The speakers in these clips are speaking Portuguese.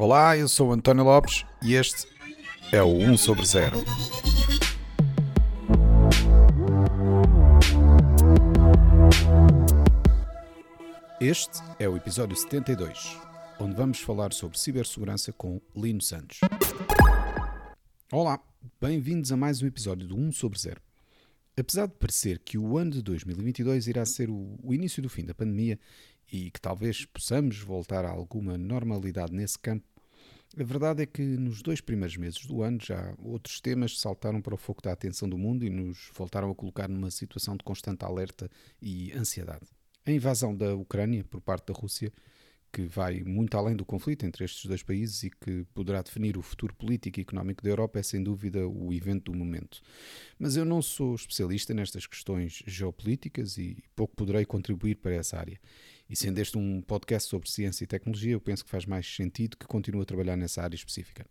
Olá, eu sou António Lopes e este é o 1 sobre 0. Este é o episódio 72, onde vamos falar sobre cibersegurança com Lino Santos. Olá, bem-vindos a mais um episódio do 1 sobre 0. Apesar de parecer que o ano de 2022 irá ser o início do fim da pandemia e que talvez possamos voltar a alguma normalidade nesse campo, a verdade é que nos dois primeiros meses do ano já outros temas saltaram para o foco da atenção do mundo e nos voltaram a colocar numa situação de constante alerta e ansiedade. A invasão da Ucrânia por parte da Rússia, que vai muito além do conflito entre estes dois países e que poderá definir o futuro político e económico da Europa, é sem dúvida o evento do momento. Mas eu não sou especialista nestas questões geopolíticas e pouco poderei contribuir para essa área. E sendo este um podcast sobre ciência e tecnologia, eu penso que faz mais sentido que continue a trabalhar nessa área específica.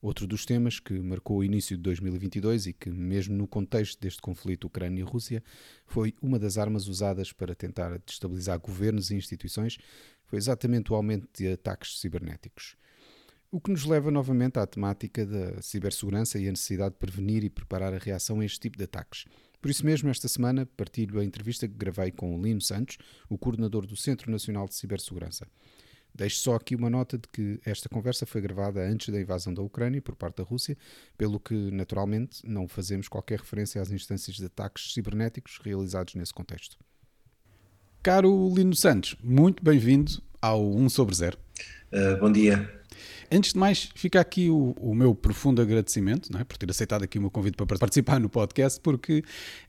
Outro dos temas que marcou o início de 2022 e que, mesmo no contexto deste conflito Ucrânia-Rússia, foi uma das armas usadas para tentar destabilizar governos e instituições, foi exatamente o aumento de ataques cibernéticos. O que nos leva novamente à temática da cibersegurança e a necessidade de prevenir e preparar a reação a este tipo de ataques. Por isso mesmo, esta semana partilho a entrevista que gravei com o Lino Santos, o coordenador do Centro Nacional de Cibersegurança. Deixo só aqui uma nota de que esta conversa foi gravada antes da invasão da Ucrânia por parte da Rússia, pelo que, naturalmente, não fazemos qualquer referência às instâncias de ataques cibernéticos realizados nesse contexto. Caro Lino Santos, muito bem-vindo ao 1 sobre 0. Uh, bom dia. Antes de mais, fica aqui o, o meu profundo agradecimento é? por ter aceitado aqui o meu convite para participar no podcast, porque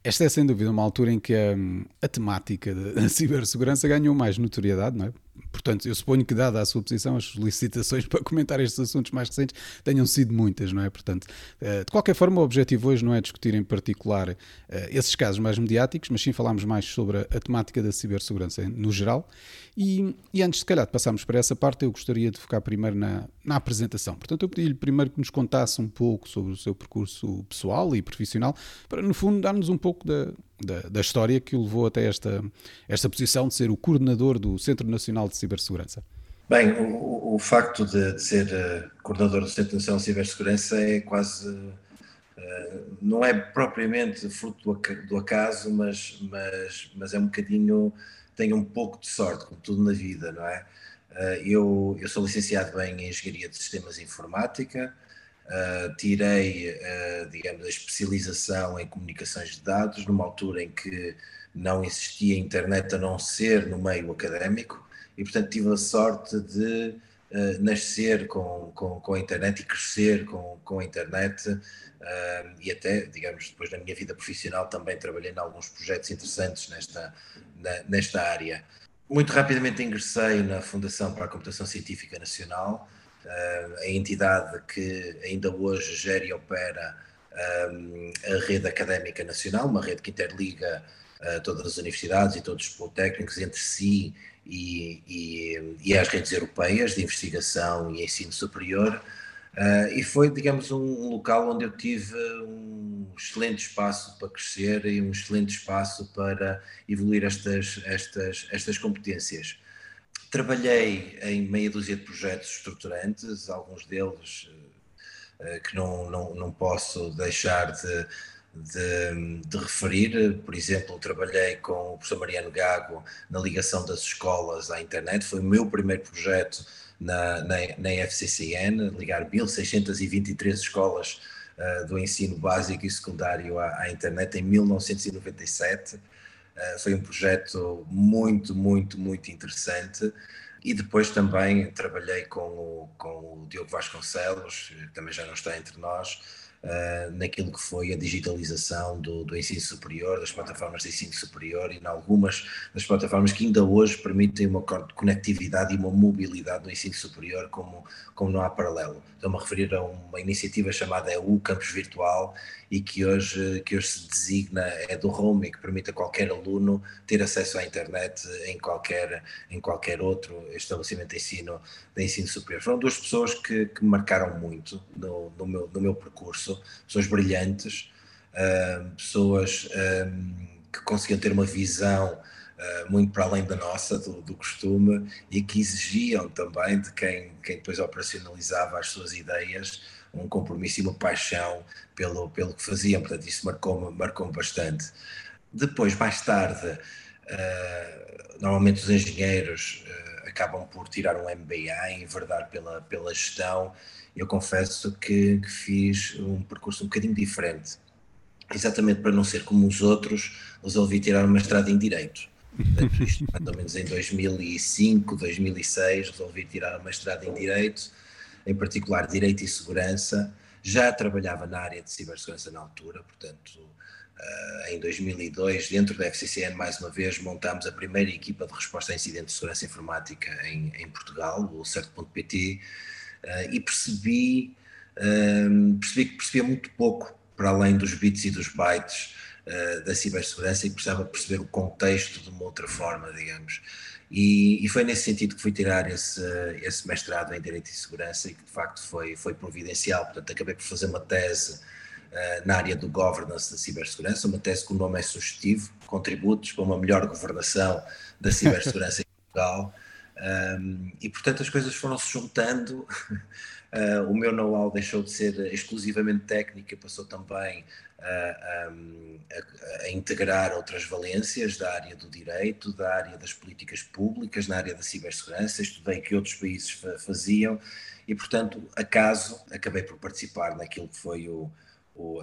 esta é sem dúvida uma altura em que a, a temática da cibersegurança ganhou mais notoriedade, não é? Portanto, eu suponho que, dada a sua posição, as solicitações para comentar estes assuntos mais recentes tenham sido muitas, não é? Portanto, eh, de qualquer forma, o objetivo hoje não é discutir em particular eh, esses casos mais mediáticos, mas sim falarmos mais sobre a temática da cibersegurança no geral. E, e antes, se calhar, de passarmos para essa parte, eu gostaria de focar primeiro na, na apresentação. Portanto, eu pedi-lhe primeiro que nos contasse um pouco sobre o seu percurso pessoal e profissional, para, no fundo, dar-nos um pouco da, da, da, história que o levou até esta, esta posição de ser o coordenador do Centro Nacional de Cibersegurança? Bem, o, o facto de, de ser uh, coordenador do Centro Nacional de Cibersegurança é quase. Uh, não é propriamente fruto do, acaso, mas, mas, mas é um bocadinho. tem um pouco de sorte, como tudo na vida, não é? Uh, eu, eu sou licenciado em Engenharia de Sistemas e Informática, tirei, digamos, a especialização em comunicações de dados, numa altura em que não existia internet a não ser no meio académico, e portanto tive a sorte de uh, nascer com, com, com, a internet e crescer com, com a internet, e até, digamos, depois na minha vida profissional também trabalhei em alguns projetos interessantes nesta, na, nesta área. Muito rapidamente ingressei na Fundação para a Computação Científica Nacional, a entidade que ainda hoje gera e opera a rede académica nacional, uma rede que interliga todas as universidades e todos os politécnicos entre si e, e, e as redes europeias de investigação e ensino superior. Uh, e foi, digamos, um, um, local onde eu tive um excelente espaço para crescer e um excelente espaço para evoluir estas, estas, estas competências. Trabalhei em meia dúzia de projetos estruturantes, alguns deles uh, que não, não, não posso deixar de, de, de, referir. Por exemplo, trabalhei com o professor Mariano Gago na ligação das escolas à internet, foi o meu primeiro projeto na, na, na FCCN, ligar 1623 escolas uh, do ensino básico e secundário à, à internet em 1997. Eh, foi um projeto muito, muito, muito interessante. E depois também trabalhei com o, com o Diogo Vasconcelos, que também já não está entre nós, uh, naquilo que foi a digitalização do, do ensino superior, das plataformas de ensino superior e em algumas das plataformas que ainda hoje permitem uma conectividade e uma mobilidade no ensino superior como, como não há paralelo. Estou-me a referir a uma iniciativa chamada EU Campus Virtual e que hoje, que hoje se designa é do roaming, que permite a qualquer aluno ter acesso à internet em qualquer, em qualquer outro estabelecimento de ensino, de ensino superior. Foram duas pessoas que, que me marcaram muito no, no, meu, no meu percurso, pessoas brilhantes, uh, pessoas um, que conseguiam ter uma visão uh, muito para além da nossa, do, do, costume, e que exigiam também de quem, quem depois operacionalizava as suas ideias um compromisso e uma paixão pelo, pelo que faziam, portanto isso marcou-me marcou bastante. Depois, mais tarde, uh, normalmente os engenheiros uh, acabam por tirar um MBA enverdar pela, pela gestão, eu confesso que, que fiz um percurso um bocadinho diferente exatamente para não ser como os outros, resolvi tirar uma mestrado em Direito. Isto, mais ou menos em 2005, 2006, resolvi tirar uma mestrado em Direito, em particular Direito e Segurança. Já trabalhava na área de cibersegurança na altura, portanto, em 2002, dentro da FCCN, mais uma vez, montámos a primeira equipa de resposta a incidentes de segurança informática em, em Portugal, o Certo.pt, e percebi, percebi que percebia muito pouco para além dos bits e dos bytes uh, da cibersegurança e precisava perceber o contexto de uma outra forma, digamos. E, e, foi nesse sentido que fui tirar esse, esse mestrado em Direito e Segurança e que de facto foi, foi providencial. Portanto, acabei por fazer uma tese uh, na área do governance da cibersegurança, uma tese com o nome é sugestivo, contributos para uma melhor governação da cibersegurança em Portugal. Um, e portanto as coisas foram se juntando. Uh, o meu know-how deixou de ser exclusivamente técnica, passou também a, a, a, integrar outras valências da área do direito, da área das políticas públicas, na área da cibersegurança, estudei que outros países faziam. E, portanto, acaso, acabei por participar naquilo que foi o,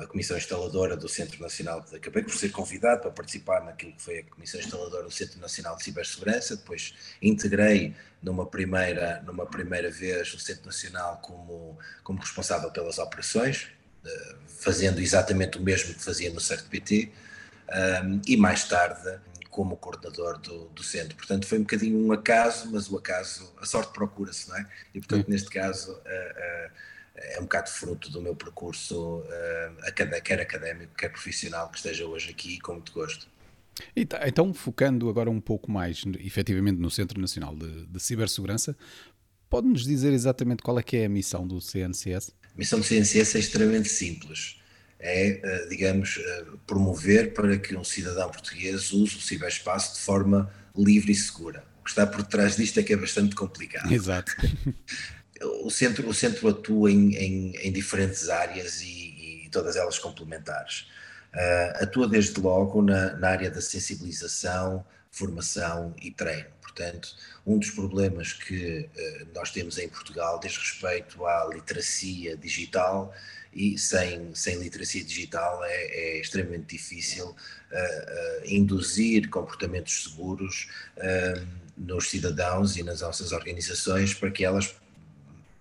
a comissão instaladora do Centro Nacional, de, acabei por ser convidado para participar naquilo que foi a comissão instaladora do Centro Nacional de Cibersegurança, depois integrei numa primeira, numa primeira vez o Centro Nacional como, como responsável pelas operações, fazendo exatamente o mesmo que fazia no CERT-PT, e mais tarde como coordenador do, do, centro. Portanto, foi um bocadinho um acaso, mas o acaso, a sorte procura-se, não é? E, portanto, neste caso, uh, uh, é um bocado fruto do meu percurso, uh, quer académico, quer profissional, que esteja hoje aqui com muito gosto. Tá, então, focando agora um pouco mais, efetivamente, no Centro Nacional de, de Cibersegurança, pode-nos dizer exatamente qual é que é a missão do CNCS? A missão do CNCS é extremamente simples. É, eh, digamos, eh, promover para que um cidadão português use o ciberespaço de forma livre e segura. O que está por trás disto é que é bastante complicado. Exato. o centro, o centro atua em, em, em diferentes áreas e, e, todas elas complementares. Uh, atua desde logo na, na, área da sensibilização, formação e treino. Portanto, um dos problemas que uh, nós temos em Portugal diz respeito à literacia digital e sem, sem literacia digital é, é extremamente difícil uh, induzir comportamentos seguros nos cidadãos e nas nossas organizações para que elas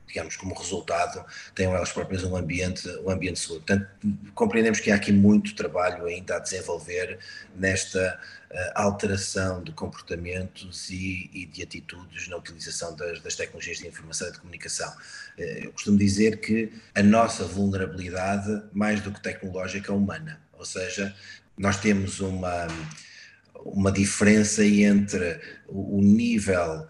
digamos, como resultado, tenham elas próprias um ambiente, um ambiente seguro. Portanto, compreendemos que há aqui muito trabalho ainda a desenvolver nesta uh, alteração de comportamentos e, e, de atitudes na utilização das, das, tecnologias de informação e de comunicação. Uh, eu costumo dizer que a nossa vulnerabilidade, mais do que tecnológica, é humana, ou seja, nós temos uma, uma diferença entre o, o nível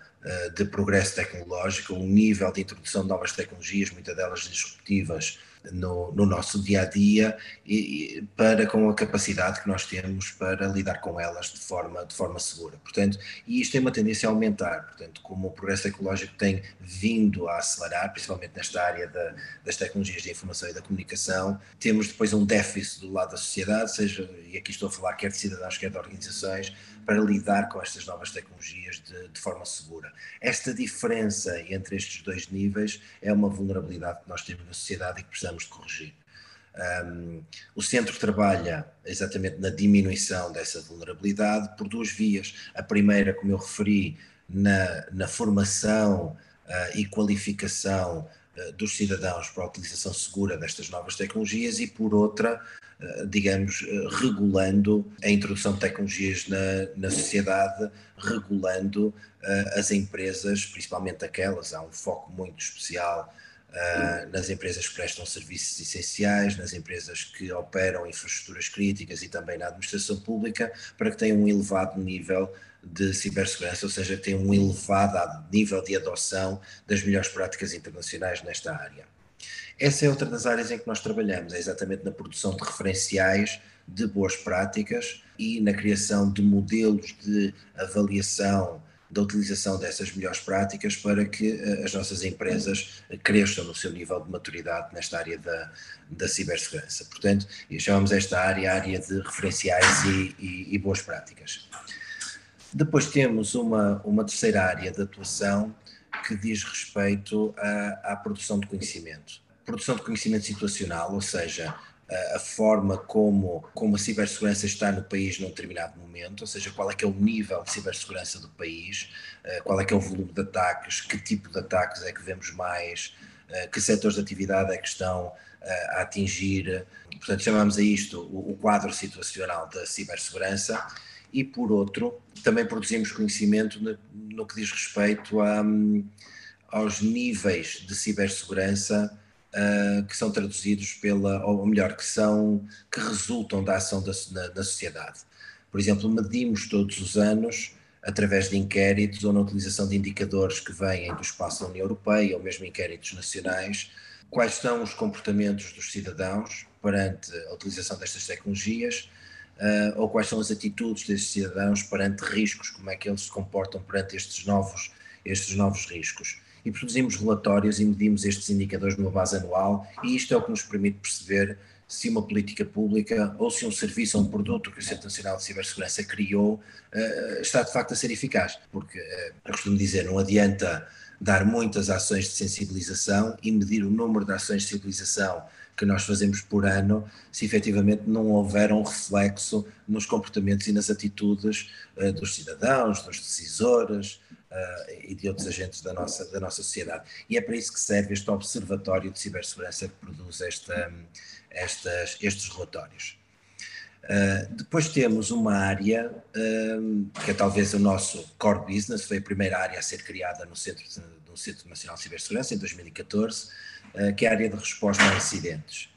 de progresso tecnológico, um nível de introdução de novas tecnologias, muitas delas disruptivas, no, no, nosso dia a dia e, e, para com a capacidade que nós temos para lidar com elas de forma, de forma segura. Portanto, e isto tem uma tendência a aumentar, portanto, como o progresso ecológico tem vindo a acelerar, principalmente nesta área da, das tecnologias de informação e da comunicação, temos depois um déficit do lado da sociedade, seja, e aqui estou a falar quer de cidadãos, quer de organizações, para lidar com estas novas tecnologias de, de forma segura. Esta diferença entre estes dois níveis é uma vulnerabilidade que nós temos na sociedade e que precisamos de corrigir. Um, o centro trabalha exatamente na diminuição dessa vulnerabilidade por duas vias. A primeira, como eu referi, na, na formação uh, e qualificação dos cidadãos para a utilização segura destas novas tecnologias, e por outra, uh, digamos, regulando a introdução de tecnologias na, na sociedade, regulando as empresas, principalmente aquelas, há um foco muito especial Uh, nas empresas que prestam serviços essenciais, nas empresas que operam infraestruturas críticas e também na administração pública, para que tenham um elevado nível de cibersegurança, ou seja, tenham um elevado nível de adoção das melhores práticas internacionais nesta área. Essa é outra das áreas em que nós trabalhamos, é exatamente na produção de referenciais de boas práticas e na criação de modelos de avaliação da utilização dessas melhores práticas para que uh, as nossas empresas cresçam no seu nível de maturidade nesta área da, da cibersegurança. Portanto, chamamos esta área área de referenciais e, e, e boas práticas. Depois temos uma, uma terceira área de atuação que diz respeito à, à produção de conhecimento. Produção de conhecimento situacional, ou seja, a forma como, como a cibersegurança está no país num determinado momento, ou seja, qual é que é o nível de cibersegurança do país, eh, qual é que é o volume de ataques, que tipo de ataques é que vemos mais, eh, que setores de atividade é que estão eh, a atingir. Portanto, chamamos a isto o quadro situacional da cibersegurança e, por outro, também produzimos conhecimento no, que diz respeito a, hum, aos níveis de cibersegurança uh, que são traduzidos pela, ou melhor, que são, que resultam da ação da, na, da sociedade. Por exemplo, medimos todos os anos, através de inquéritos ou na utilização de indicadores que vêm do espaço da União Europeia ou mesmo inquéritos nacionais, quais são os comportamentos dos cidadãos perante a utilização destas tecnologias, uh, ou quais são as atitudes destes cidadãos perante riscos, como é que eles se comportam perante estes novos, estes novos riscos e produzimos relatórios e medimos estes indicadores numa base anual e isto é o que nos permite perceber se uma política pública ou se um serviço ou um produto que o Centro Nacional de Cibersegurança criou uh, está de facto a ser eficaz. Porque, uh, eu costumo dizer, não adianta dar muitas ações de sensibilização e medir o número de ações de sensibilização que nós fazemos por ano, se efetivamente não houver um reflexo nos comportamentos e nas atitudes uh, dos cidadãos, dos decisores, uh, e de outros agentes da nossa, da nossa sociedade. E é para isso que serve este Observatório de Cibersegurança que produz esta, estas, estes relatórios. Uh, depois temos uma área uh, que é talvez o nosso core business, foi a primeira área a ser criada no Centro, no Centro Nacional de Cibersegurança em 2014, uh, que é a área de resposta a incidentes.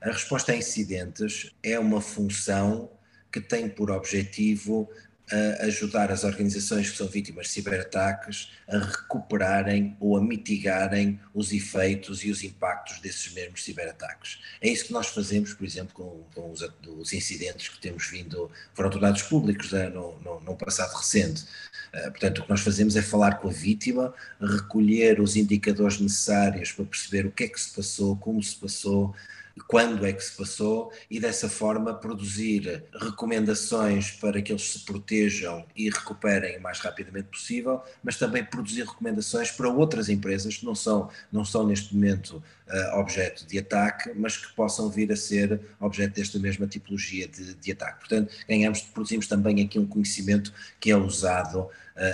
A resposta a incidentes é uma função que tem por objetivo a ajudar as organizações que são vítimas de ciberataques a recuperarem ou a mitigarem os efeitos e os impactos desses mesmos ciberataques. É isso que nós fazemos, por exemplo, com, com os, incidentes que temos vindo, foram tornados públicos né, no, no, no, passado recente. Uh, portanto, o que nós fazemos é falar com a vítima, recolher os indicadores necessários para perceber o que é que se passou, como se passou, quando é que se passou e dessa forma produzir recomendações para que eles se protejam e recuperem o mais rapidamente possível, mas também produzir recomendações para outras empresas que não são, não são neste momento uh, objeto de ataque, mas que possam vir a ser objeto desta mesma tipologia de, de ataque. Portanto, ganhamos, produzimos também aqui um conhecimento que é usado uh,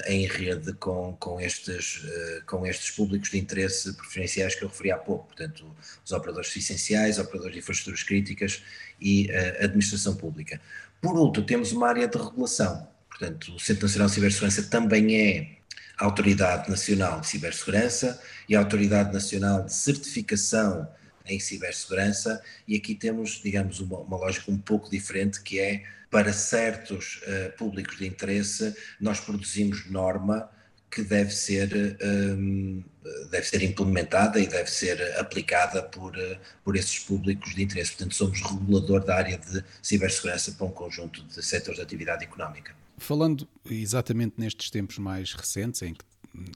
em rede com, com, estes, uh, com estes públicos de interesse preferenciais que eu referi há pouco, portanto, os operadores essenciais, operadores de infraestruturas críticas e a administração pública. Por último, temos uma área de regulação, portanto, o Centro Nacional de Cibersegurança também é Autoridade Nacional de Cibersegurança e a Autoridade Nacional de Certificação em Cibersegurança, e aqui temos, digamos, uma, uma lógica um pouco diferente, que é para certos uh, públicos de interesse, nós produzimos norma que deve ser, um, ehm, deve ser implementada e deve ser aplicada por, uh, por esses públicos de interesse. Portanto, somos regulador da área de cibersegurança para um conjunto de setores de atividade económica. Falando exatamente nestes tempos mais recentes, em que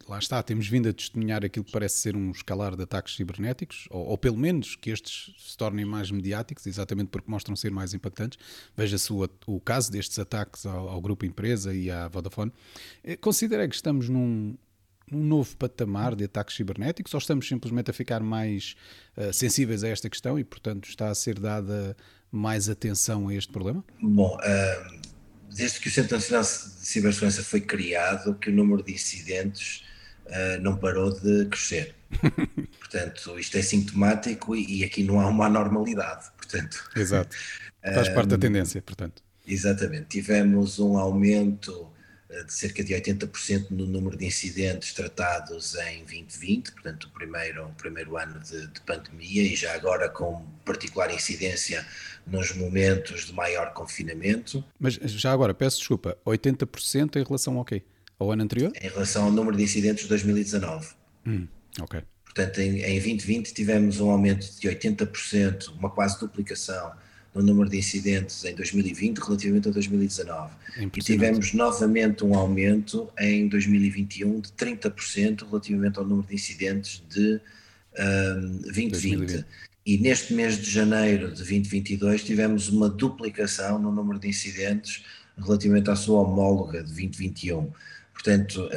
lá está, temos vindo a testemunhar aquilo que parece ser um escalar de ataques cibernéticos, ou, ou pelo menos que estes se tornem mais mediáticos, exatamente porque mostram ser mais impactantes. Veja-se o, o, caso destes ataques ao, ao, grupo empresa e à Vodafone. Eh, considera que estamos num, num novo patamar de ataques cibernéticos ou estamos simplesmente a ficar mais uh, sensíveis a esta questão e, portanto, está a ser dada mais atenção a este problema? Bom, uh desde que o Centro Nacional de Cibersegurança foi criado, que o número de incidentes uh, não parou de crescer. Portanto, isto é sintomático e, e, aqui não há uma anormalidade. Portanto, Exato. Faz parte da tendência, portanto. Exatamente. Tivemos um aumento de cerca de 80% no número de incidentes tratados em 2020, portanto, o primeiro, o primeiro ano de, de, pandemia, e já agora com particular incidência nos momentos de maior confinamento. Mas já agora, peço desculpa, 80% em relação ao quê? Ao ano anterior? Em relação ao número de incidentes de 2019. Hum, ok. Portanto, em, em 2020 tivemos um aumento de 80%, uma quase duplicação no número de incidentes em 2020 relativamente a 2019. E tivemos novamente um aumento em 2021 de 30% relativamente ao número de incidentes de um, 2020. 2020. E neste mês de janeiro de 2022 tivemos uma duplicação no número de incidentes relativamente à sua homóloga de 2021. Portanto,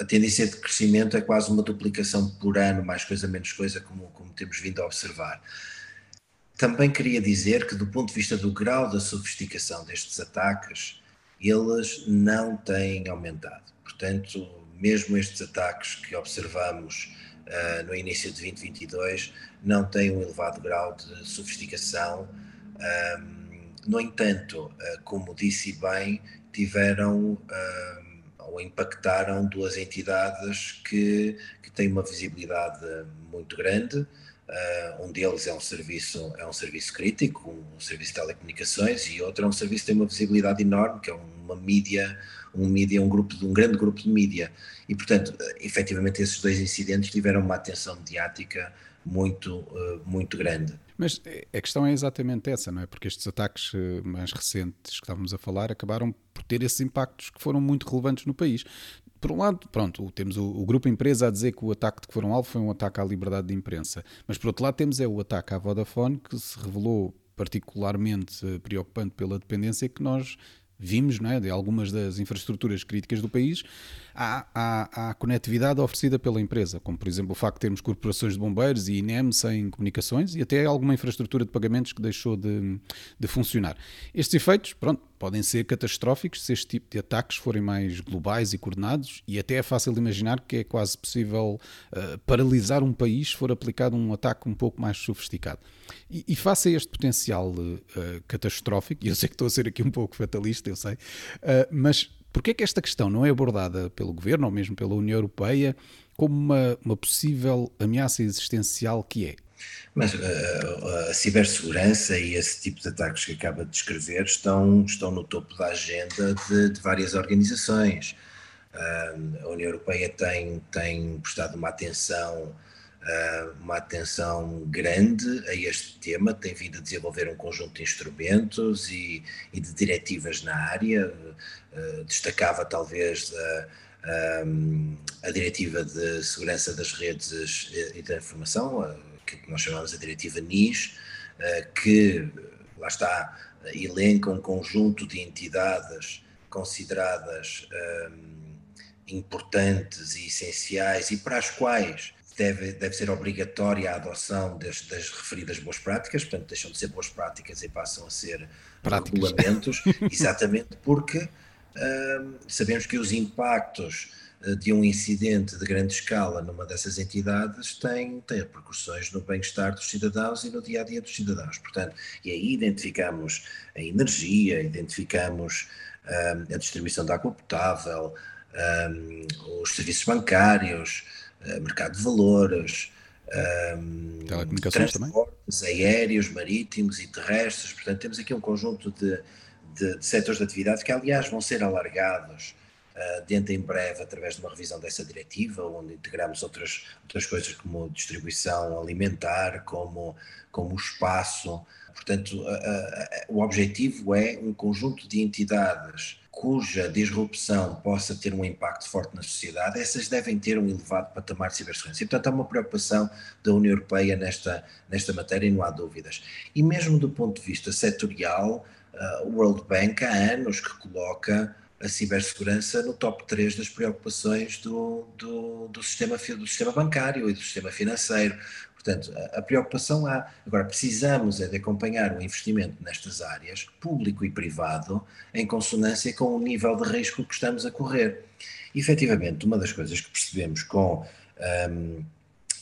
a tendência de crescimento é quase uma duplicação por ano, mais coisa, menos coisa, como, como temos vindo a observar. Também queria dizer que, do ponto de vista do grau da sofisticação destes ataques, eles não têm aumentado. Portanto, mesmo estes ataques que observamos uh, no início de 2022 não têm um elevado grau de sofisticação. Um, no entanto, uh, como disse bem, tiveram. Uh, ou impactaram duas entidades que, que têm uma visibilidade muito grande. Uh, um deles é um serviço é um serviço crítico, um serviço de telecomunicações, e outro é um serviço que tem uma visibilidade enorme, que é uma mídia, um mídia, um grupo um grande grupo de mídia. E portanto, efetivamente esses dois incidentes tiveram uma atenção mediática muito uh, muito grande. Mas a questão é exatamente essa, não é? Porque estes ataques eh, mais recentes que estávamos a falar acabaram por ter esses impactos que foram muito relevantes no país. Por um lado, pronto, temos o, o grupo empresa a dizer que o ataque de que foram alvo foi um ataque à liberdade de imprensa. Mas por outro lado, temos é o ataque à Vodafone, que se revelou particularmente eh, preocupante pela dependência que nós vimos não é, de algumas das infraestruturas críticas do país à, à, conectividade oferecida pela empresa, como por exemplo o facto de termos corporações de bombeiros e INEM sem comunicações e até alguma infraestrutura de pagamentos que deixou de, de funcionar. Estes efeitos, pronto, podem ser catastróficos se este tipo de ataques forem mais globais e coordenados e até é fácil de imaginar que é quase possível uh, paralisar um país se for aplicado um ataque um pouco mais sofisticado. E, e face a este potencial uh, catastrófico, e eu sei que estou a ser aqui um pouco fatalista, eu sei, uh, mas porquê é que esta questão não é abordada pelo Governo ou mesmo pela União Europeia como uma, uma possível ameaça existencial que é? Mas uh, a cibersegurança e esse tipo de ataques que acaba de descrever estão, estão no topo da agenda de, de várias organizações. Uh, a União Europeia tem, tem prestado uma atenção, uma atenção grande a este tema, tem vindo a desenvolver um conjunto de instrumentos e, e de diretivas na área. destacava talvez a, a diretiva de segurança das redes e da informação, que nós chamamos a diretiva NIS, eh, que, lá está, elenca um conjunto de entidades consideradas importantes e essenciais e para as quais deve, deve ser obrigatória a adoção das, das, referidas boas práticas, portanto deixam de ser boas práticas e passam a ser práticas. regulamentos, exatamente porque um, sabemos que os impactos eh, de um incidente de grande escala numa dessas entidades tem, tem repercussões no bem-estar dos cidadãos e no dia a dia dos cidadãos. Portanto, e aí identificamos a energia, identificamos um, a distribuição de água potável, um, os serviços bancários, mercado de valores. Um, Telecomunicações também? aéreos, marítimos e terrestres. Portanto, temos aqui um conjunto de, de, de setores de atividade que, aliás, vão ser alargados uh, dentro em breve através de uma revisão dessa diretiva, onde integramos outras, outras coisas como distribuição alimentar, como, como espaço. Portanto, uh, uh, o objetivo é um conjunto de entidades cuja disrupção possa ter um impacto forte na sociedade, essas devem ter um elevado patamar de cibersegurança. E, portanto, há uma preocupação da União Europeia nesta, nesta matéria e não há dúvidas. E mesmo do ponto de vista setorial, o World Bank há anos que coloca a cibersegurança no top 3 das preocupações do, do, do, sistema, do sistema bancário e do sistema financeiro. Portanto, a, preocupação há. Agora, precisamos é de acompanhar o investimento nestas áreas, público e privado, em consonância com o nível de risco que estamos a correr. E, efetivamente, uma das coisas que percebemos com um,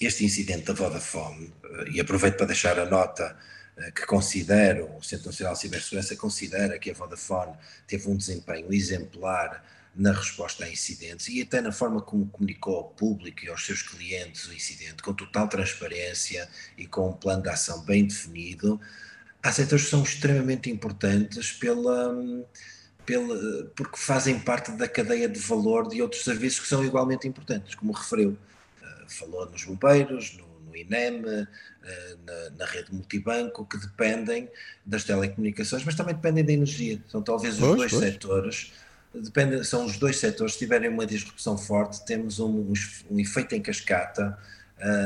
este incidente da Vodafone, eh, e aproveito para deixar a nota eh, que considero, o Centro Nacional de Cibersegurança considera que a Vodafone teve um desempenho exemplar na resposta a incidentes e até na forma como comunicou ao público e aos seus clientes o incidente, com total transparência e com um plano de ação bem definido. Há setores que são extremamente importantes pela, pela, porque fazem parte da cadeia de valor de outros serviços que são igualmente importantes, como referiu falou nos bombeiros, no, no INEM, na, na, rede multibanco, que dependem das telecomunicações, mas também dependem da energia. São talvez os pois, dois pois. setores depende, são os dois setores, se tiverem uma disrupção forte, temos um, um, efeito em cascata,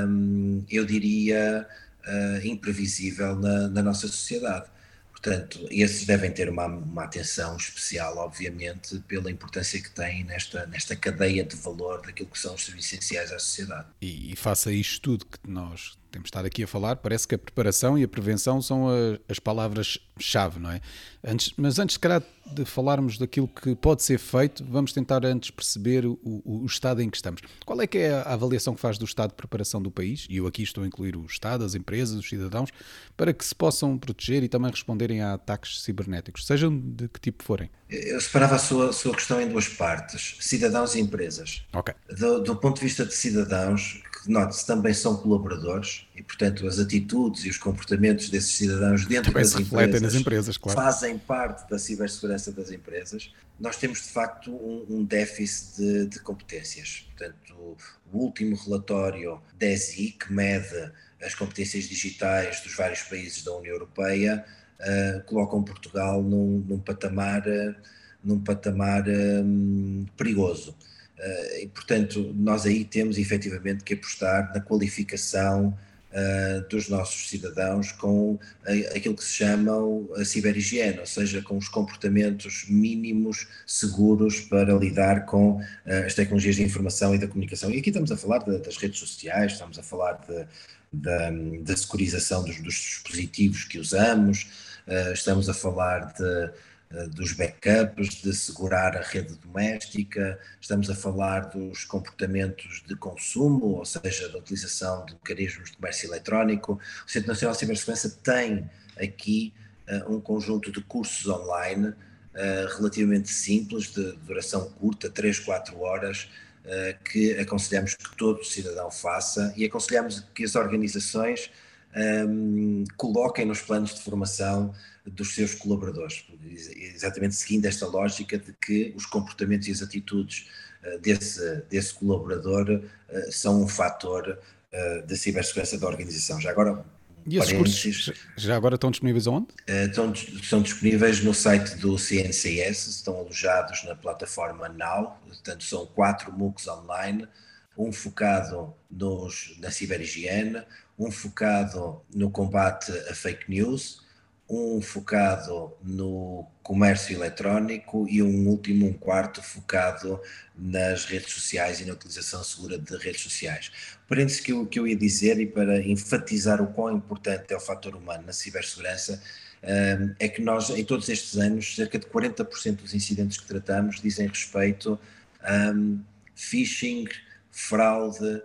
um, eu diria, uh, imprevisível na, na, nossa sociedade. Portanto, esses devem ter uma, uma, atenção especial, obviamente, pela importância que têm nesta, nesta cadeia de valor daquilo que são os serviços essenciais à sociedade. E, e faça isto tudo que nós temos estado aqui a falar, parece que a preparação e a prevenção são a, as palavras-chave, não é? Antes, mas antes, de calhar, de falarmos daquilo que pode ser feito, vamos tentar antes perceber o, o, o, estado em que estamos. Qual é que é a avaliação que faz do estado de preparação do país? E eu aqui estou a incluir o Estado, as empresas, os cidadãos, para que se possam proteger e também responderem a ataques cibernéticos, sejam de que tipo forem. Eu separava a sua, sua questão em duas partes, cidadãos e empresas. Ok. Do, do ponto de vista de cidadãos, que note-se também são colaboradores e, portanto, as atitudes e os comportamentos desses cidadãos dentro das empresas, nas empresas claro. fazem parte da cibersegurança das empresas. Nós temos, de facto, um, um déficit de, de, competências. Portanto, o último relatório DESI, que mede as competências digitais dos vários países da União Europeia, uh, colocam Portugal num, num patamar, uh, num patamar um, perigoso. Uh, e, portanto, nós aí temos efetivamente que apostar na qualificação uh, dos nossos cidadãos com aquilo que se chama a ciberhigiene, ou seja, com os comportamentos mínimos seguros para lidar com uh, as tecnologias de informação e da comunicação. E aqui estamos a falar de, das redes sociais, estamos a falar de, da, da securização dos, dos, dispositivos que usamos, estamos a falar de eh, dos backups, de segurar a rede doméstica, estamos a falar dos comportamentos de consumo, ou seja, da utilização de mecanismos de comércio eletrónico. O Centro Nacional de Cibersegurança tem aqui uh, um conjunto de cursos online relativamente simples, de duração curta, 3, 4 horas, que aconselhamos que todo cidadão faça e aconselhamos que as organizações um, coloquem nos planos de formação dos seus colaboradores, exatamente seguindo esta lógica de que os comportamentos e as atitudes uh, desse, desse colaborador uh, são um fator uh, da cibersegurança da organização. Já agora, e esses cursos já agora estão disponíveis onde? Estão, estão disponíveis no site do CNCS, estão alojados na plataforma Now, portanto são quatro MOOCs online, um focado nos, na ciberhigiene, um focado no combate a fake news, um focado no comércio eletrónico e um último, um quarto, focado nas redes sociais e na utilização segura de redes sociais. Parênteses que que eu ia dizer, e para enfatizar o quão importante é o fator humano na cibersegurança, hum, é que nós, em todos estes anos, cerca de 40% dos incidentes que tratamos dizem respeito a um, phishing, fraude,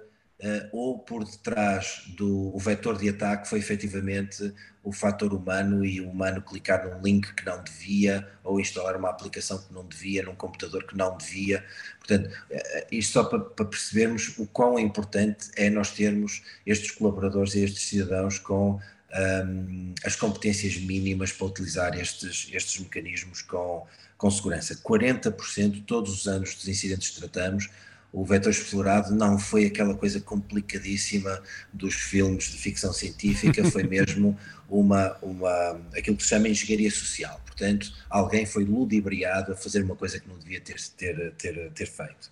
ou por detrás do vetor de ataque foi efetivamente o fator humano e o humano clicar num link que não devia ou instalar uma aplicação que não devia num computador que não devia. Portanto, uh, isto só para, para, percebermos o quão importante é nós termos estes colaboradores e estes cidadãos com um, as competências mínimas para utilizar estes, estes mecanismos com, com segurança. 40% todos os anos dos incidentes que tratamos o vetor explorado não foi aquela coisa complicadíssima dos filmes de ficção científica, foi mesmo uma, uma, aquilo que se chama engenharia social. Portanto, alguém foi ludibriado a fazer uma coisa que não devia ter, ter, ter, ter feito.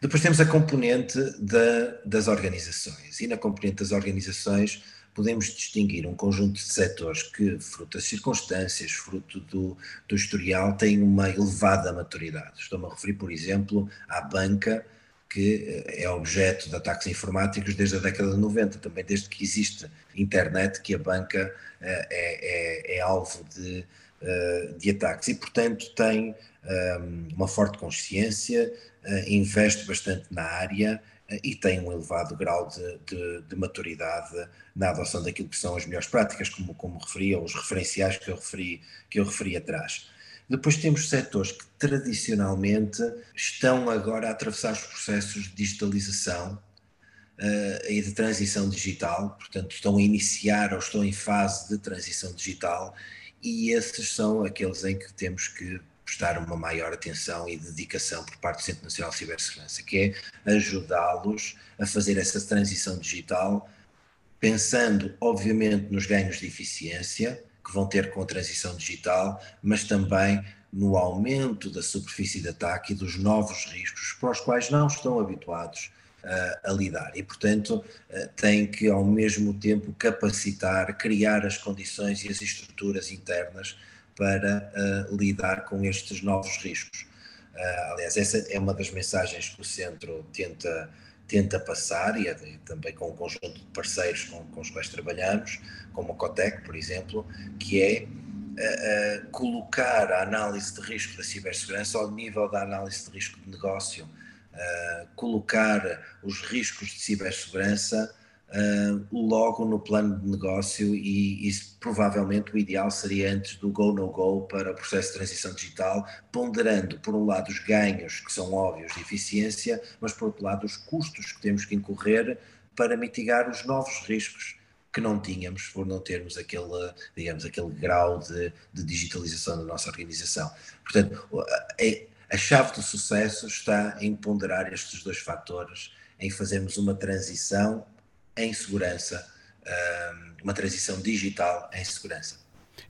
Depois temos a componente da, das organizações, e na componente das organizações podemos distinguir um conjunto de setores que, fruto das circunstâncias, fruto do, do historial, têm uma elevada maturidade. Estou-me a referir, por exemplo, à banca, que eh, é objeto de ataques informáticos desde a década de 90, também desde que existe internet, que a banca é, é, é alvo de, eh, de ataques e, portanto, tem uma forte consciência, investe bastante na área e tem um elevado grau de, de, de, maturidade na adoção daquilo que são as melhores práticas, como, como referia, os referenciais que eu referi, que eu referi atrás. Depois temos setores que tradicionalmente estão agora a atravessar os processos de digitalização uh, e de transição digital, portanto estão a iniciar ou estão em fase de transição digital e esses são aqueles em que temos que prestar uma maior atenção e dedicação por parte do Centro Nacional de Cibersegurança, que é ajudá-los a fazer essa transição digital, pensando, obviamente, nos ganhos de eficiência que vão ter com a transição digital, mas também no aumento da superfície de ataque e dos novos riscos para os quais não estão habituados uh, a lidar. E, portanto, uh, tem que, ao mesmo tempo, capacitar, criar as condições e as estruturas internas para uh, lidar com estes novos riscos. aliás, essa é uma das mensagens que o Centro tenta tenta passar, e, é também com um conjunto de parceiros com, com, os quais trabalhamos, como a Cotec, por exemplo, que é uh, uh, colocar a análise de risco da cibersegurança ao nível da análise de risco de negócio, uh, colocar os riscos de cibersegurança uh, logo no plano de negócio e provavelmente o ideal seria antes do go no go para o processo de transição digital, ponderando por um lado os ganhos que são óbvios de eficiência, mas por outro lado os custos que temos que incorrer para mitigar os novos riscos que não tínhamos por não termos aquele, digamos, aquele grau de, de digitalização da nossa organização. Portanto, a, a chave do sucesso está em ponderar estes dois fatores, em fazermos uma transição em segurança, uma transição digital em segurança.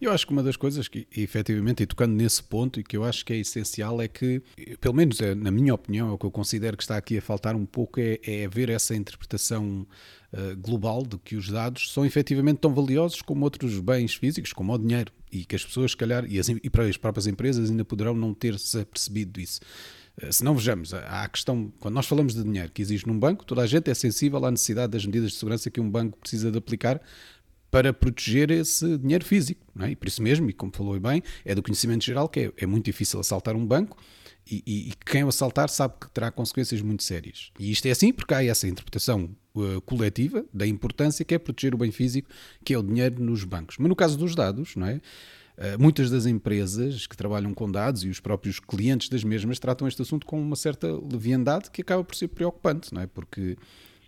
Eu acho que uma das coisas que, efetivamente, e tocando nesse ponto, e que eu acho que é essencial, é que, pelo menos é, na minha opinião, é o que eu considero que está aqui a faltar um pouco, é, é ver essa interpretação uh, global de que os dados são efetivamente tão valiosos como outros bens físicos, como o dinheiro, e que as pessoas, se calhar, e, as, e para as próprias empresas ainda poderão não ter-se apercebido disso. Eh, se não vejamos, há a questão, quando nós falamos de dinheiro que existe num banco, toda a gente é sensível à necessidade das medidas de segurança que um banco precisa de aplicar para proteger esse dinheiro físico. É? E por isso mesmo, e como falou bem, é do conhecimento geral que é, é muito difícil assaltar um banco e, e, e, quem o assaltar sabe que terá consequências muito sérias. E isto é assim porque há essa interpretação uh, coletiva da importância que é proteger o bem físico, que é o dinheiro nos bancos. Mas no caso dos dados, não é? Eh, muitas das empresas que trabalham com dados e os próprios clientes das mesmas tratam este assunto com uma certa leviandade que acaba por ser preocupante, não é? Porque,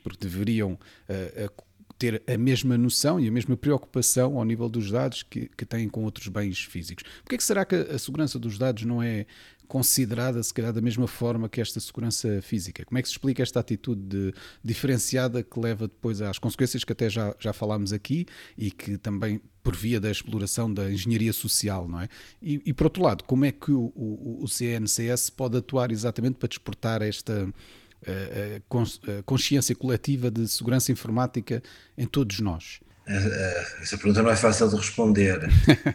porque deveriam uh, ter a mesma noção e a mesma preocupação ao nível dos dados que, que têm com outros bens físicos. Porquê é que será que a segurança dos dados não é considerada, se calhar, da mesma forma que esta segurança física? Como é que se explica esta atitude de, diferenciada que leva depois às consequências que até já, já falámos aqui e que também por via da exploração da engenharia social, não é? E, e por outro lado, como é que o, o, o CNCS pode atuar exatamente para desportar esta uh, uh, consciência coletiva de segurança informática em todos nós? Essa pergunta não é fácil de responder.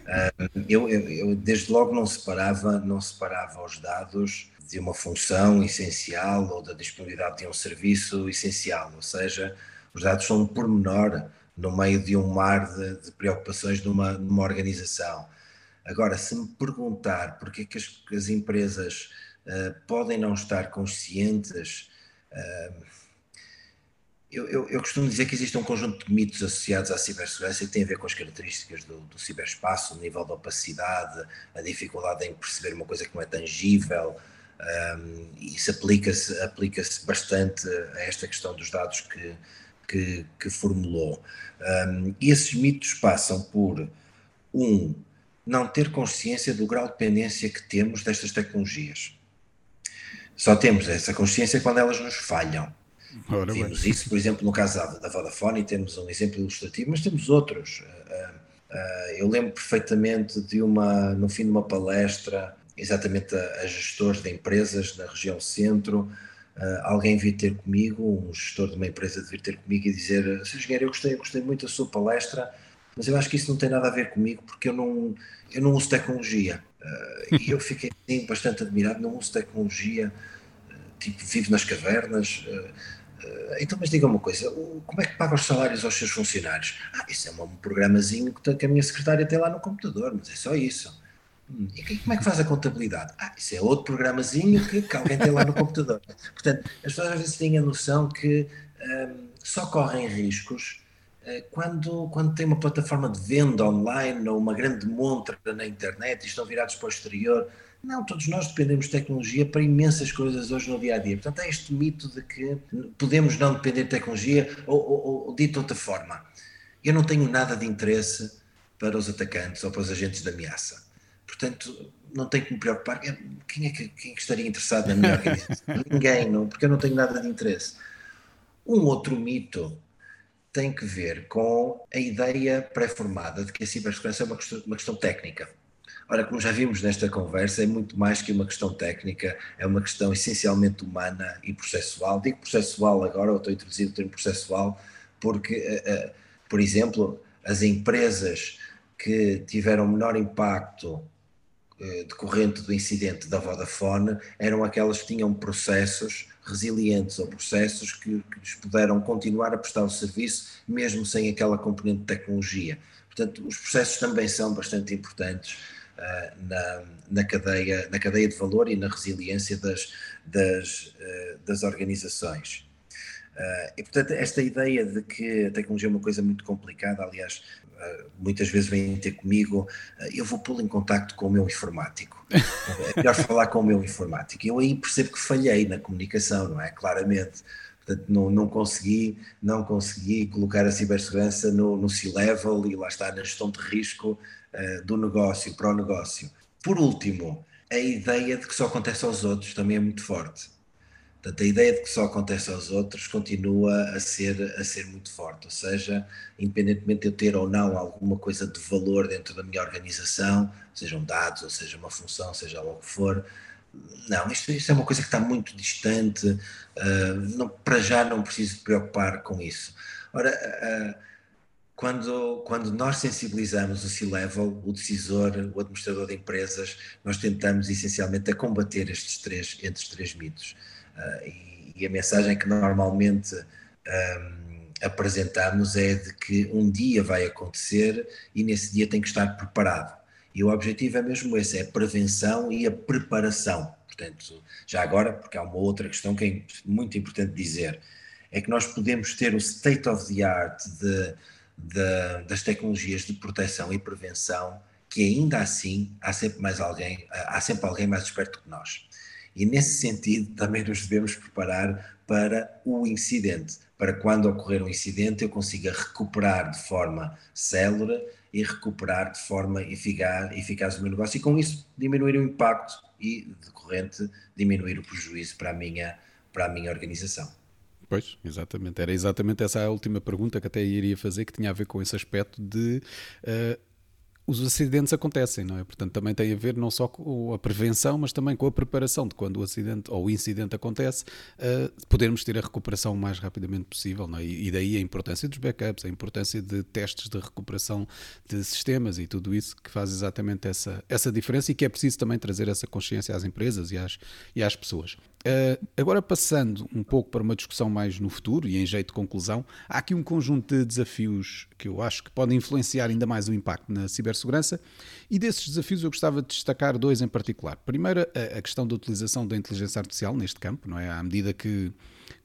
eu, eu, eu, desde logo não separava, não separava os dados de uma função essencial ou da disponibilidade de um serviço essencial, ou seja, os dados são um pormenor no meio de um mar de, de preocupações numa, numa organização. Agora, se me perguntar porque é que as, as empresas uh, podem não estar conscientes uh, eu, eu, eu, costumo dizer que existe um conjunto de mitos associados à cibersegurança que tem a ver com as características do, do ciberespaço, o nível de opacidade, a dificuldade em perceber uma coisa que não é tangível, um, e isso aplica-se aplica bastante a esta questão dos dados que, que, que formulou. Um, e esses mitos passam por, um, não ter consciência do grau de dependência que temos destas tecnologias. Só temos essa consciência quando elas nos falham. Ora, bem. isso, por exemplo, no caso da, Vodafone, e temos um exemplo ilustrativo, mas temos outros. Uh, uh, eu lembro perfeitamente de uma, no fim de uma palestra, exatamente a, a gestores de empresas na região centro, uh, alguém vir ter comigo, um gestor de uma empresa vir ter comigo e dizer, Sr. Engenheiro, eu gostei, eu gostei muito da sua palestra, mas eu acho que isso não tem nada a ver comigo porque eu não, eu não uso tecnologia. e eu fiquei assim, bastante admirado, não uso tecnologia, tipo, vivo nas cavernas, eh, então, mas diga uma coisa, como é que paga os salários aos seus funcionários? Ah, isso é um programazinho que a minha secretária tem lá no computador, mas é só isso. Hum, e como é que faz a contabilidade? Ah, isso é outro programazinho que, alguém tem lá no computador. Portanto, as pessoas às vezes têm a noção que um, só correm riscos quando, quando tem uma plataforma de venda online ou uma grande montra na internet e estão virados para o exterior não, todos nós dependemos de tecnologia para imensas coisas hoje no dia a dia. Portanto, há este mito de que podemos não depender de tecnologia, ou, ou, ou dito de outra forma, eu não tenho nada de interesse para os atacantes ou para os agentes de ameaça. portanto, não tenho que me preocupar. Quem é que, quem é que estaria interessado na minha organização? Ninguém, não, porque eu não tenho nada de interesse. Um outro mito tem que ver com a ideia pré-formada de que a cibersegurança é uma questão, uma questão técnica. Ora, como já vimos nesta conversa, é muito mais que uma questão técnica, é uma questão essencialmente humana e processual. Digo processual agora, eu estou a introduzir o termo processual, porque, eh, eh, por exemplo, as empresas que tiveram menor impacto decorrente do incidente da Vodafone eram aquelas que tinham processos resilientes ou processos que, que lhes puderam continuar a prestar o serviço mesmo sem aquela componente de tecnologia. Portanto, os processos também são bastante importantes uh, na, na, cadeia, na cadeia de valor e na resiliência das, das, uh, das organizações. Uh, e, portanto, esta ideia de que a tecnologia é uma coisa muito complicada, aliás, muitas vezes vêm ter comigo, uh, eu vou pô-lo em contacto com o meu informático. é melhor falar com o meu informático. Eu aí percebo que falhei na comunicação, não é? Claramente. Portanto, não, não consegui, não consegui colocar a cibersegurança no, no C-level e lá está na gestão de risco do negócio, para o negócio. Por último, a ideia de que só acontece aos outros também é muito forte Portanto, a ideia de que só acontece aos outros continua a ser, a ser muito forte, ou seja, independentemente de eu ter ou não alguma coisa de valor dentro da minha organização, sejam dados, ou seja uma função, seja lá o que for, não, isto, isto é uma coisa que está muito distante, uh, não, para já não preciso preocupar com isso. Ora, uh, quando, quando nós sensibilizamos o C-Level, o decisor, o administrador de empresas, nós tentamos essencialmente a combater estes três, estes três mitos. E, e, a mensagem que normalmente um, apresentamos é de que um dia vai acontecer e nesse dia tem que estar preparado. E o objetivo é mesmo esse, é a prevenção e a preparação. Portanto, já agora, porque há uma outra questão que é muito importante dizer, é que nós podemos ter o state of the art de, de, das tecnologias de proteção e prevenção, que ainda assim há sempre mais alguém, há sempre alguém mais esperto que nós. E nesse sentido também nos devemos preparar para o incidente, para quando ocorrer um incidente eu consiga recuperar de forma célere e recuperar de forma eficaz, eficaz o meu negócio e com isso diminuir o impacto e decorrente diminuir o prejuízo para a minha, para a minha organização. Pois, exatamente. Era exatamente essa a última pergunta que até iria fazer, que tinha a ver com esse aspecto de uh, os acidentes acontecem, não é? Portanto, também tem a ver não só com a prevenção, mas também com a preparação de quando o acidente ou o incidente acontece, uh, podermos ter a recuperação o mais rapidamente possível, não é? E, daí a importância dos backups, a importância de testes de recuperação de sistemas e tudo isso que faz exatamente essa, essa diferença e que é preciso também trazer essa consciência às empresas e às, e às pessoas. Uh, agora, passando um pouco para uma discussão mais no futuro e em jeito de conclusão, há aqui um conjunto de desafios que eu acho que podem influenciar ainda mais o impacto na cibersegurança e desses desafios eu gostava de destacar dois em particular. Primeiro, a, a questão da utilização da inteligência artificial neste campo, não é? À medida que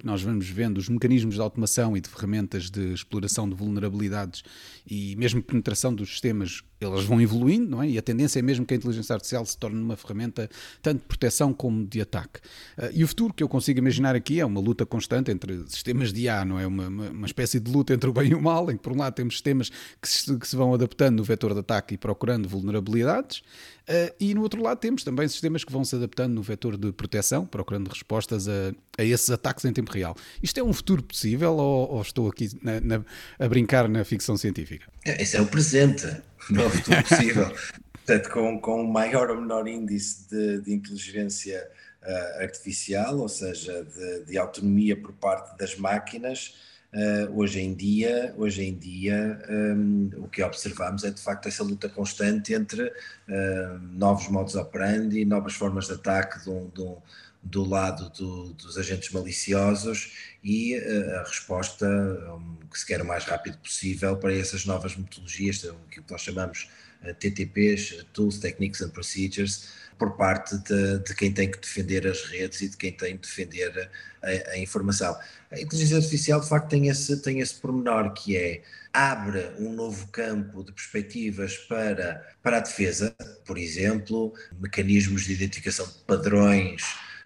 nós vamos vendo os mecanismos de automação e de ferramentas de exploração de vulnerabilidades e mesmo penetração dos sistemas, elas vão evoluindo, não é? E a tendência é mesmo que a inteligência artificial se torne uma ferramenta tanto de proteção como de ataque. Uh, e o futuro que eu consigo imaginar aqui é uma luta constante entre sistemas de IA, não é? Uma, uma, uma espécie de luta entre o bem e o mal, em que por um lado temos sistemas que se, que se vão adaptando no vetor de ataque e procurando vulnerabilidades, Uh, e no outro lado temos também sistemas que vão se adaptando no vetor de proteção, procurando respostas a, a esses ataques em tempo real. Isto é um futuro possível ou, ou estou aqui na, na, a brincar na ficção científica? É, esse é o presente, não é o futuro possível. Portanto, com, com maior ou menor índice de, de inteligência uh, artificial, ou seja, de, de autonomia por parte das máquinas, Uh, hoje em dia, hoje em dia um, o que observamos é de facto essa luta constante entre uh, novos modos operandi novas formas de ataque do, do, do lado do, dos agentes maliciosos e uh, a resposta que se quer o mais rápido possível para essas novas metodologias, o que nós chamamos TTPs, Tools, Techniques and Procedures, por parte de, de, quem tem que defender as redes e de quem tem que defender a, a, informação. A inteligência artificial, de facto, tem esse, tem esse pormenor que é abre um novo campo de perspectivas para, para a defesa, por exemplo, mecanismos de identificação de padrões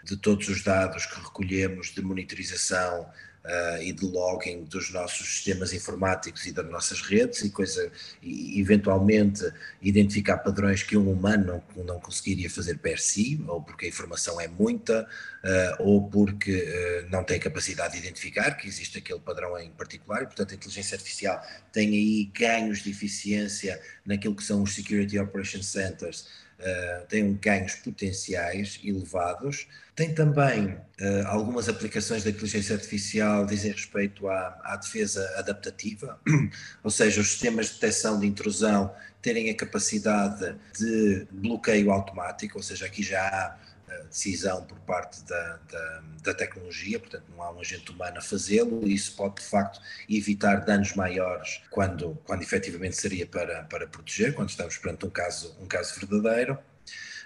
de todos os dados que recolhemos de monitorização uh, e de logging dos nossos sistemas informáticos e das nossas redes e coisa e eventualmente identificar padrões que um humano não, não conseguiria fazer per si, ou porque a informação é muita, uh, ou porque uh, não tem capacidade de identificar que existe aquele padrão em particular, e portanto a inteligência artificial tem aí ganhos de eficiência naquilo que são os Security Operation Centers, uh, tem ganhos potenciais elevados. Tem também uh, algumas aplicações da inteligência artificial dizem respeito à, à defesa adaptativa, ou seja, os sistemas de detecção de intrusão terem a capacidade de bloqueio automático, ou seja, aqui já há decisão por parte da, da, da, tecnologia, portanto não há um agente humano a fazê-lo, e isso pode de facto evitar danos maiores quando, quando efetivamente seria para, para proteger, quando estamos perante um caso, um caso verdadeiro.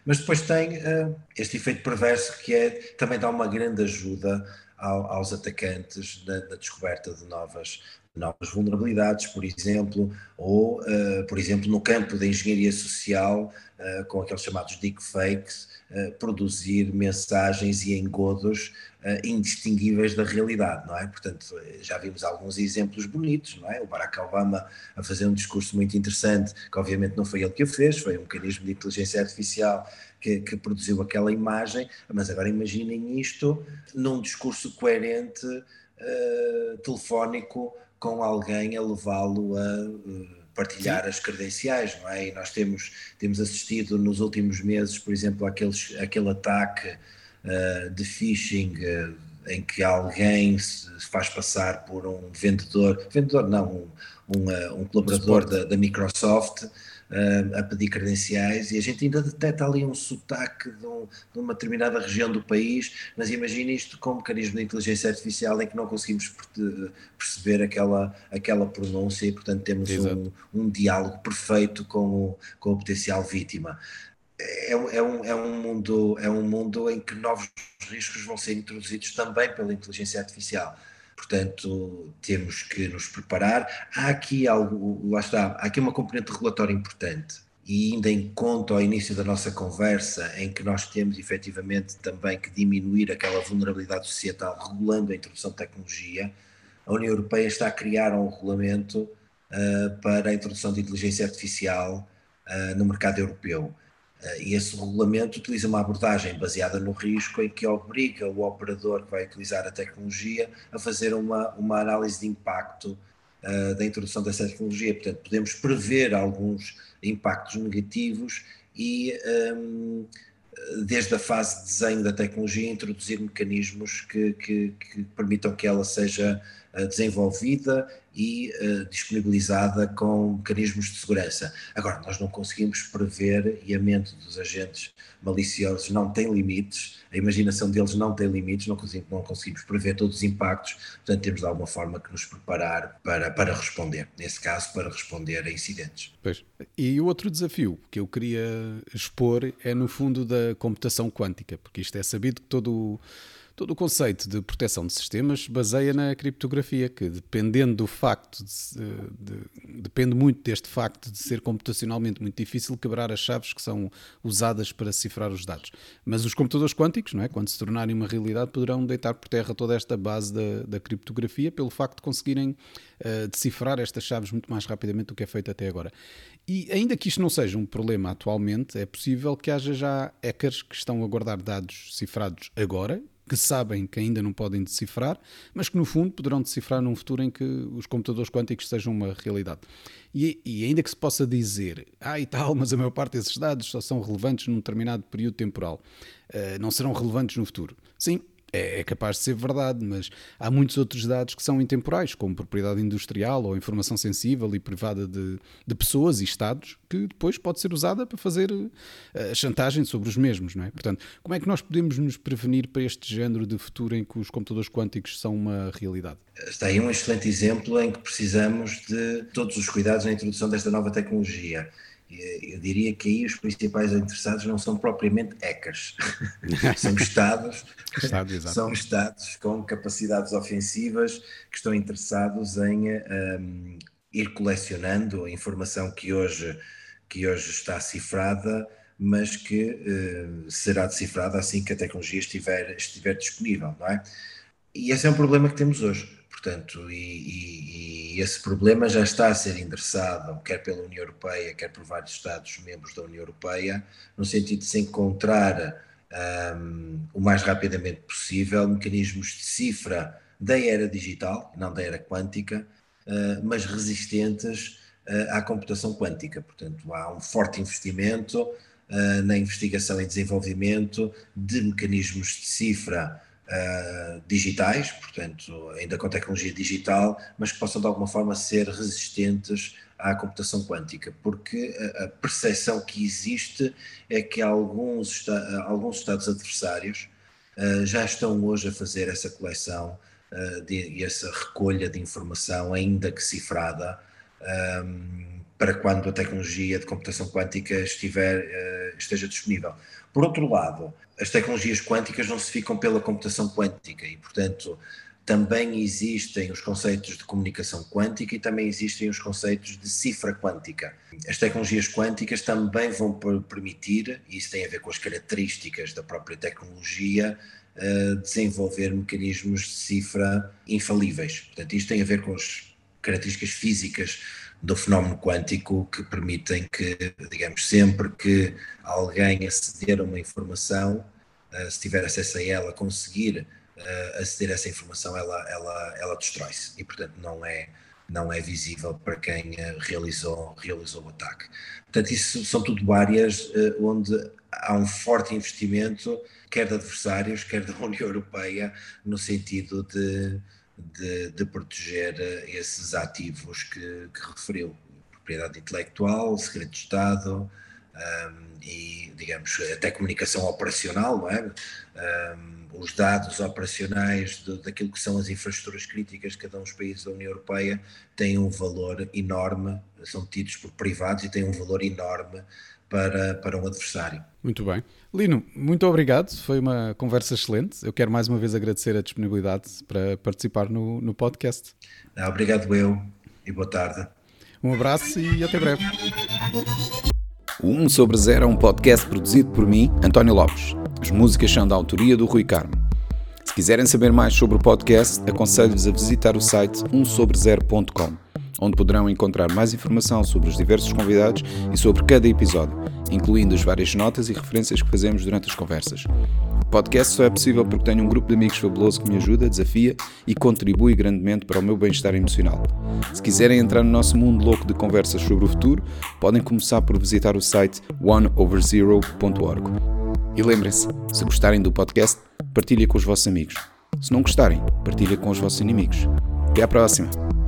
Mas depois tem uh, este efeito perverso que é também dá uma grande ajuda ao, aos atacantes na, na, descoberta de novas, novas vulnerabilidades, por exemplo, ou, uh, por exemplo, no campo da engenharia social, uh, com aqueles chamados deepfakes, produzir mensagens e engodos indistinguíveis da realidade, não é? Portanto, já vimos alguns exemplos bonitos, não é? O Barack Obama a fazer um discurso muito interessante, que obviamente não foi ele que o fez, foi um mecanismo de inteligência artificial que, que, produziu aquela imagem, mas agora imaginem isto num discurso coerente, uh, telefónico, com alguém a levá-lo a uh, partilhar Sim. as credenciais, não é? E nós temos, temos assistido nos últimos meses, por exemplo, àqueles, àquele ataque uh, de phishing uh, em que alguém se faz passar por um vendedor, vendedor não, um, um, um colaborador da, da Microsoft uh, a pedir credenciais e a gente ainda detecta ali um sotaque de, um, de, uma determinada região do país, mas imagine isto com um mecanismo de inteligência artificial em que não conseguimos perceber aquela, aquela pronúncia e, portanto, temos um, um, diálogo perfeito com o, com o potencial vítima. É, é, um, é, um mundo, é um mundo em que novos riscos vão ser introduzidos também pela inteligência artificial portanto temos que nos preparar. Há aqui algo, lá está, há aqui uma componente regulatória importante e ainda em conta ao início da nossa conversa, em que nós temos efetivamente também que diminuir aquela vulnerabilidade societal regulando a introdução de tecnologia, a União Europeia está a criar um regulamento uh, para a introdução de inteligência artificial uh, no mercado europeu. Eh, e esse regulamento utiliza uma abordagem baseada no risco, em que obriga o operador que vai utilizar a tecnologia a fazer uma, uma análise de impacto uh, da introdução dessa tecnologia. Portanto, podemos prever alguns impactos negativos e, um, desde a fase de desenho da tecnologia, introduzir mecanismos que, que, que permitam que ela seja uh, desenvolvida e uh, disponibilizada com mecanismos de segurança. Agora, nós não conseguimos prever e a mente dos agentes maliciosos não tem limites, a imaginação deles não tem limites, não conseguimos, não conseguimos prever todos os impactos, portanto temos de alguma forma que nos preparar para, para responder, nesse caso para responder a incidentes. Pois. E o outro desafio que eu queria expor é no fundo da computação quântica, porque isto é sabido que todo o Todo o conceito de proteção de sistemas baseia na criptografia, que dependendo do facto, de, de, depende muito deste facto de ser computacionalmente muito difícil quebrar as chaves que são usadas para cifrar os dados. Mas os computadores quânticos, não é? quando se tornarem uma realidade, poderão deitar por terra toda esta base da, da criptografia pelo facto de conseguirem uh, decifrar estas chaves muito mais rapidamente do que é feito até agora. E ainda que isto não seja um problema atualmente, é possível que haja já hackers que estão a guardar dados cifrados agora que sabem que ainda não podem decifrar, mas que no fundo poderão decifrar num futuro em que os computadores quânticos sejam uma realidade. E, e, ainda que se possa dizer, ah e tal, mas a maior parte desses dados só são relevantes num determinado período temporal, uh, não serão relevantes no futuro. Sim, é, é, capaz de ser verdade, mas há muitos outros dados que são intemporais, como propriedade industrial ou informação sensível e privada de, de pessoas e estados, que depois pode ser usada para fazer uh, chantagem sobre os mesmos, não é? Portanto, como é que nós podemos nos prevenir para este género de futuro em que os computadores quânticos são uma realidade? Está aí um excelente exemplo em que precisamos de todos os cuidados na introdução desta nova tecnologia eu diria que aí os principais interessados não são propriamente hackers, são Estados, Estado, são Estados com capacidades ofensivas que estão interessados em um, ir colecionando a informação que hoje, que hoje está cifrada, mas que uh, será decifrada assim que a tecnologia estiver, estiver disponível, não é? e esse é um problema que temos hoje. Portanto, e, e, e, esse problema já está a ser endereçado, quer pela União Europeia, quer por vários Estados-membros da União Europeia, no sentido de se encontrar um, o mais rapidamente possível mecanismos de cifra da era digital, não da era quântica, uh, mas resistentes uh, à computação quântica. Portanto, há um forte investimento uh, na investigação e desenvolvimento de mecanismos de cifra uh, digitais, portanto, ainda com tecnologia digital, mas que possam de alguma forma ser resistentes à computação quântica, porque a, percepção que existe é que alguns, alguns Estados adversários uh, já estão hoje a fazer essa coleção uh, e essa recolha de informação, ainda que cifrada, um, para quando a tecnologia de computação quântica estiver, uh, esteja disponível. Por outro lado, as tecnologias quânticas não se ficam pela computação quântica e, portanto, também existem os conceitos de comunicação quântica e também existem os conceitos de cifra quântica. As tecnologias quânticas também vão permitir, e isso tem a ver com as características da própria tecnologia, uh, desenvolver mecanismos de cifra infalíveis. Portanto, isto tem a ver com as características físicas do fenómeno quântico que permitem que, digamos, sempre que alguém aceder a uma informação, uh, se tiver acesso a ela, conseguir uh, aceder a essa informação, ela, ela, ela destrói-se e, portanto, não é, não é visível para quem uh, realizou, realizou o ataque. Portanto, isso são tudo áreas onde há um forte investimento, quer de adversários, quer da União Europeia, no sentido de de, de proteger eh, esses ativos que, que, referiu, propriedade intelectual, segredo de Estado um, e, digamos, até comunicação operacional, não é? Um, os dados operacionais de, daquilo que são as infraestruturas críticas de cada um dos países da União Europeia têm um valor enorme, são tidos por privados e têm um valor enorme para, para um adversário. Muito bem. Lino, muito obrigado. Foi uma conversa excelente. Eu quero mais uma vez agradecer a disponibilidade para participar no, no podcast. Ah, obrigado, eu, e boa tarde. Um abraço e até breve. O 1 sobre 0 é um podcast produzido por mim, António Lopes. As músicas são da autoria do Rui Carmo. Se quiserem saber mais sobre o podcast, aconselho-vos a visitar o site 1sobre0.com onde poderão encontrar mais informação sobre os diversos convidados e sobre cada episódio, incluindo as várias notas e referências que fazemos durante as conversas. O podcast só é possível porque tenho um grupo de amigos fabuloso que me ajuda, desafia e contribui grandemente para o meu bem-estar emocional. Se quiserem entrar no nosso mundo louco de conversas sobre o futuro, podem começar por visitar o site oneoverzero.org. E lembrem-se, se gostarem do podcast, partilhem com os vossos amigos. Se não gostarem, partilhem com os vossos inimigos. Até à próxima!